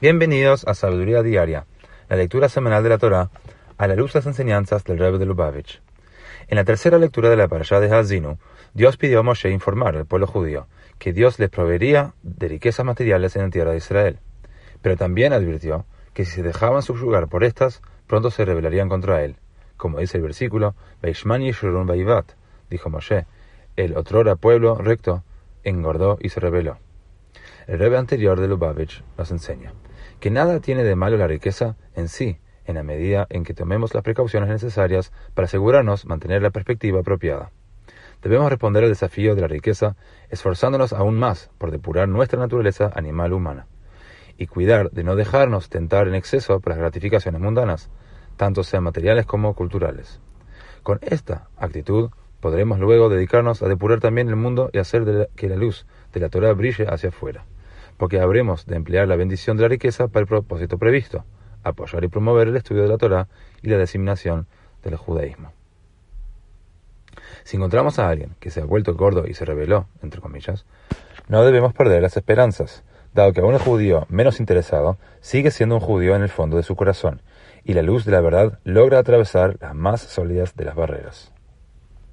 Bienvenidos a Sabiduría Diaria, la lectura semanal de la Torah a la luz de las enseñanzas del Rebbe de Lubavitch. En la tercera lectura de la parashá de Hazinu, Dios pidió a Moshe informar al pueblo judío que Dios les proveería de riquezas materiales en la tierra de Israel, pero también advirtió que si se dejaban subyugar por estas, pronto se rebelarían contra él. Como dice el versículo, Beishman Yeshurun Baivat, dijo Moshe, el otrora pueblo recto engordó y se rebeló. El Rebbe anterior de Lubavitch nos enseña que nada tiene de malo la riqueza en sí, en la medida en que tomemos las precauciones necesarias para asegurarnos mantener la perspectiva apropiada. Debemos responder al desafío de la riqueza esforzándonos aún más por depurar nuestra naturaleza animal humana y cuidar de no dejarnos tentar en exceso por las gratificaciones mundanas, tanto sean materiales como culturales. Con esta actitud podremos luego dedicarnos a depurar también el mundo y hacer que la luz de la Torah brille hacia afuera porque habremos de emplear la bendición de la riqueza para el propósito previsto, apoyar y promover el estudio de la Torah y la diseminación del judaísmo. Si encontramos a alguien que se ha vuelto gordo y se rebeló, entre comillas, no debemos perder las esperanzas, dado que aún el judío menos interesado sigue siendo un judío en el fondo de su corazón, y la luz de la verdad logra atravesar las más sólidas de las barreras.